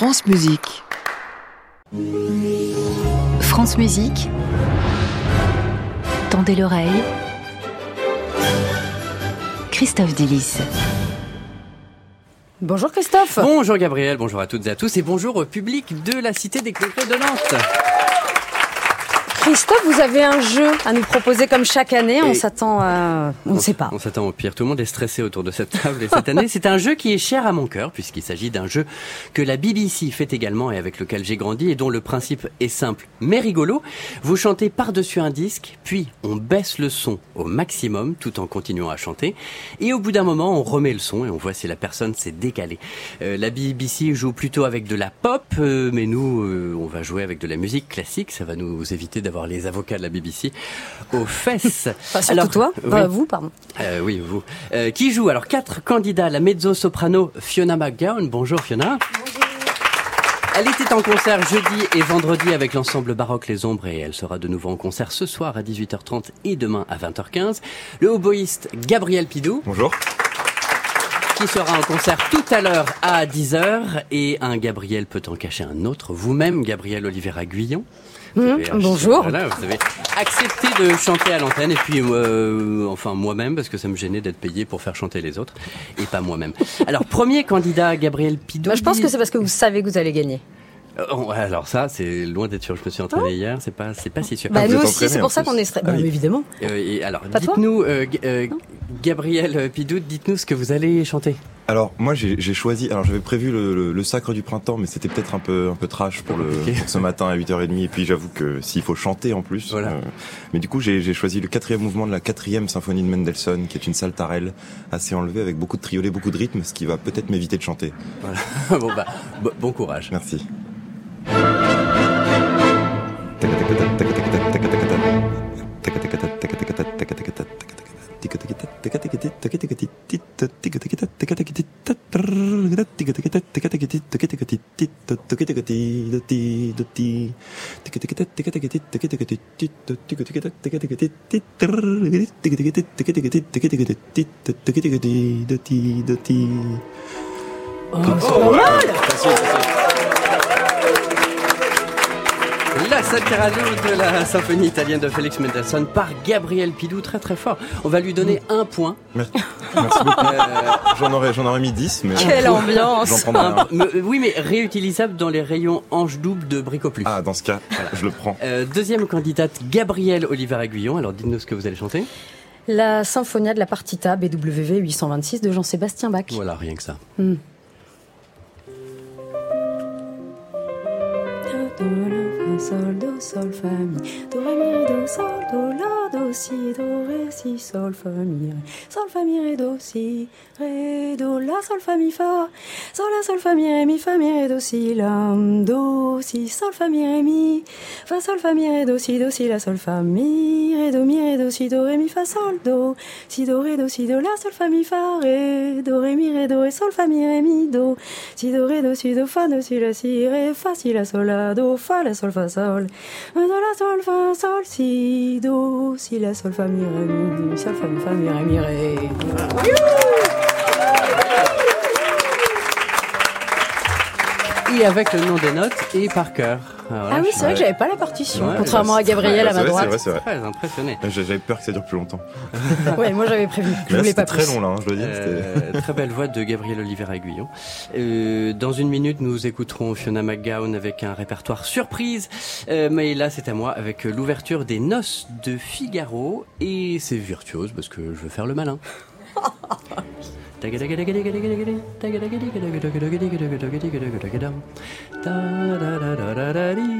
France Musique. France Musique. Tendez l'oreille. Christophe Delis. Bonjour Christophe. Bonjour Gabriel, bonjour à toutes et à tous et bonjour au public de la Cité des Congrès de Nantes. Christophe, vous avez un jeu à nous proposer comme chaque année. On s'attend à... On ne sait pas. On s'attend au pire. Tout le monde est stressé autour de cette table et cette année. C'est un jeu qui est cher à mon cœur puisqu'il s'agit d'un jeu que la BBC fait également et avec lequel j'ai grandi et dont le principe est simple mais rigolo. Vous chantez par-dessus un disque, puis on baisse le son au maximum tout en continuant à chanter. Et au bout d'un moment, on remet le son et on voit si la personne s'est décalée. Euh, la BBC joue plutôt avec de la pop, euh, mais nous, euh, on va jouer avec de la musique classique. Ça va nous éviter d'avoir les avocats de la BBC aux fesses. Enfin, surtout toi. oui. Enfin, vous, pardon. Euh, oui, vous. Euh, qui joue Alors, quatre candidats. La mezzo-soprano Fiona McGowan. Bonjour Fiona. Elle était en concert jeudi et vendredi avec l'ensemble baroque Les Ombres et elle sera de nouveau en concert ce soir à 18h30 et demain à 20h15. Le hoboïste Gabriel Pidou Bonjour. Qui sera en concert tout à l'heure à 10h et un Gabriel peut en cacher un autre. Vous-même, Gabriel Olivera Guyon. Mmh, bonjour. Voilà, vous avez accepté de chanter à l'antenne et puis euh, enfin moi-même parce que ça me gênait d'être payé pour faire chanter les autres et pas moi-même. Alors premier candidat Gabriel Pidou. Bah, je pense que c'est parce que vous savez que vous allez gagner. Euh, oh, alors ça c'est loin d'être sûr. Je me suis entraîné hier. C'est pas c'est pas si sûr. Bah, vous nous aussi, c'est pour ça qu'on est stressé. Ah Bah, oui. évidemment. Euh, et alors dites-nous euh, euh, Gabriel Pidou, dites-nous ce que vous allez chanter. Alors moi j'ai choisi, alors j'avais prévu le, le- le sacre du printemps, mais c'était peut-être un peu un peu trash pour, le, pour ce matin à 8h30. Et puis j'avoue que s'il faut chanter en plus. Voilà. euh, mais du coup j'ai choisi le quatrième mouvement de la quatrième symphonie de Mendelssohn, qui est une saltarelle assez enlevée avec beaucoup de triolet, beaucoup de rythme, ce qui va peut-être m'éviter de chanter. bon bah bo- bon courage. Merci. トケテケティドティドティテケテケテテケテケテテケテケテティドテケテケテテケテケテティドテケテケテテケテケテテケテケテティドテケテケティドティドティ完成。La Salterado de la symphonie italienne de Félix Mendelssohn par Gabriel Pidou, très très fort. On va lui donner un point. Merci Merci beaucoup. J'en aurais, j'en aurais mis 10, mais Quelle j'en ambiance prendrai un. Euh, oui, mais réutilisable dans les rayons ange double de Bricoplus. Ah, dans ce cas, je le prends. Euh, deuxième candidate, Gabrielle Oliver Aguillon. Alors dites-nous ce que vous allez chanter. La symphonia de la partita BWV 826 de Jean-Sébastien Bach. Voilà, rien que ça. Hmm. Sol, do, sol, fa, mi. Do, ré, mi, do, sol, do, la, do, si, do, ré, si, sol, fa, mi, ré. Sol, fa, mi, ré, do, si, ré, do, la, sol, fa, mi, fa. Sol, la, sol, fa, mi, ré, mi, fa, mi, ré, do, si, la, do, si, sol, fa, mi, ré, mi. Fa, sol, fa, mi, ré, do, si, do, si, la, sol, fa, mi, ré, do, mi, ré, do, si, do, ré, mi, fa, sol, do. Si, do, ré, do, si, do, la, sol, fa, mi, fa, ré. Do, ré, mi, ré, do, ré, sol, fa, mi, ré, mi, do. Si, do, ré, do, si, do, fa, do, si, la, si, ré, fa, si, la, sol, la, do, fa, la, sol, fa, sol. Do, la, sol, fa, sol, si, do, si, la, sol, fa, mi, ré, mi, do, sol, fa, mi, fa, mi, ré, mi, ré. Et avec le nom des notes et par cœur. Là, Ah oui, je c'est vrai que j'avais pas la partition, Ouais, contrairement à Gabriel à ma C'est vrai, droite. C'est vrai, c'est vrai. très impressionné. J'avais peur que ça dure plus longtemps. Ouais, moi j'avais prévu. Je voulais c'était pas très plus. long là, hein, je dois dire. Euh, très belle voix de Gabriel Oliver Aguillon. Euh, dans une minute, nous écouterons Fiona McGowan avec un répertoire surprise. Euh, mais là, c'est à moi avec l'ouverture des Noces de Figaro. Et c'est virtuose parce que je veux faire le malin. Da da da da da da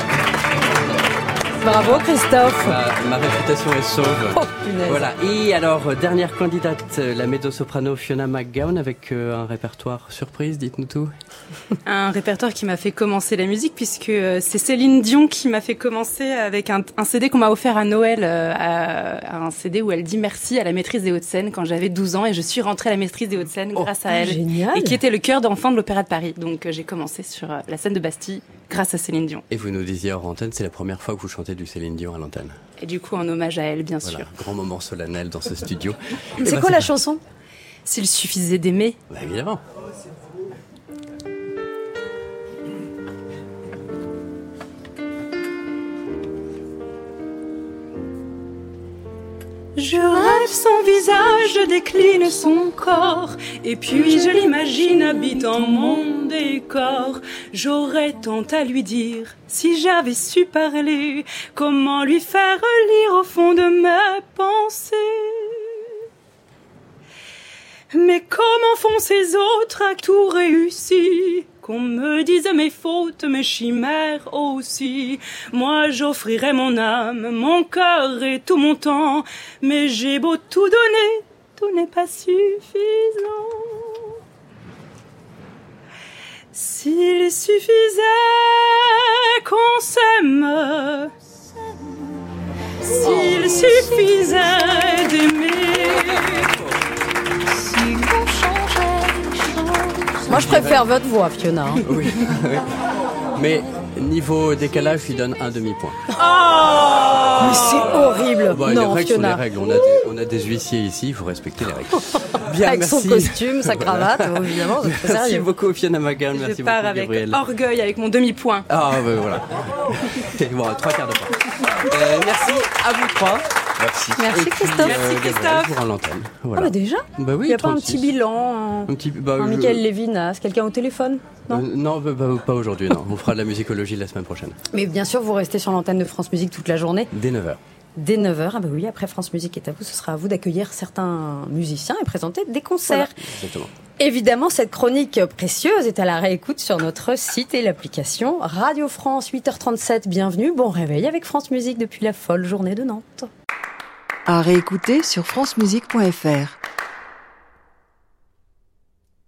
Bravo Christophe. Ma, ma réputation est sauve. Oh, punaise. Voilà. Et alors, euh, dernière candidate, euh, la mezzo-soprano Fiona McGowan avec euh, un répertoire surprise, dites-nous tout. Un répertoire qui m'a fait commencer la musique puisque euh, c'est Céline Dion qui m'a fait commencer avec un, un CD qu'on m'a offert à Noël, euh, à, à un CD où elle dit merci à la maîtrise des Hauts-de-Seine quand j'avais 12 ans et je suis rentrée à la maîtrise des Hauts-de-Seine grâce à elle. génial. Et qui était le cœur d'enfant de l'Opéra de Paris. Donc euh, j'ai commencé sur euh, la scène de Bastille grâce à Céline Dion. Et vous nous disiez hors antenne, c'est la première fois que vous chantez du Céline Dion à l'antenne. Et du coup en hommage à elle bien Voilà, sûr. grand moment solennel dans ce studio. C'est ben, quoi la chanson? S'il suffisait d'aimer, Bah, évidemment. Je rêve son visage, je décline son corps, et puis je l'imagine habitant mon J'aurais tant à lui dire, si j'avais su parler, comment lui faire lire au fond de mes pensées. Mais comment font ces autres à tout réussir? Qu'on me dise mes fautes, mes chimères aussi. Moi j'offrirais mon âme, mon cœur et tout mon temps. Mais j'ai beau tout donner, tout n'est pas suffisant. S'il suffisait qu'on s'aime, s'il suffisait d'aimer. Moi, je préfère votre voix, Fiona. hein. Oui. oui. Mais niveau décalage, je lui donne un demi-point. Mais c'est horrible. Bon, les non, règles sont les Fiona. règles. On a, des, a des huissiers ici, il faut respecter les règles. Bien, Avec merci. son costume, sa cravate, évidemment, Merci sérieux. beaucoup Fiona Magan, merci je pars beaucoup avec Gabriel. orgueil, avec mon demi-point. Ah ben voilà. bon, trois quarts de point. Euh, merci à vous trois. Merci. Merci puis, Christophe. euh, Gabriel, Christophe. rend l'antenne. Ah bah déjà Bah oui, Il n'y a pas un 36. petit bilan, un, Un petit, bah, un je- Michael Lévinas, quelqu'un au téléphone Euh, Non non, bah, bah, pas aujourd'hui, non. On fera de la musicologie la semaine prochaine. Mais bien sûr, vous restez sur l'antenne de France Musique toute la journée. Dès 9h. Dès 9h, ah bah oui, après France Musique est à vous, ce sera à vous d'accueillir certains musiciens et présenter des concerts. Exactement. Évidemment, cette chronique précieuse est à la réécoute sur notre site et l'application Radio France 8h37. Bienvenue, bon réveil avec France Musique depuis la folle journée de Nantes. À réécouter sur francemusique.fr.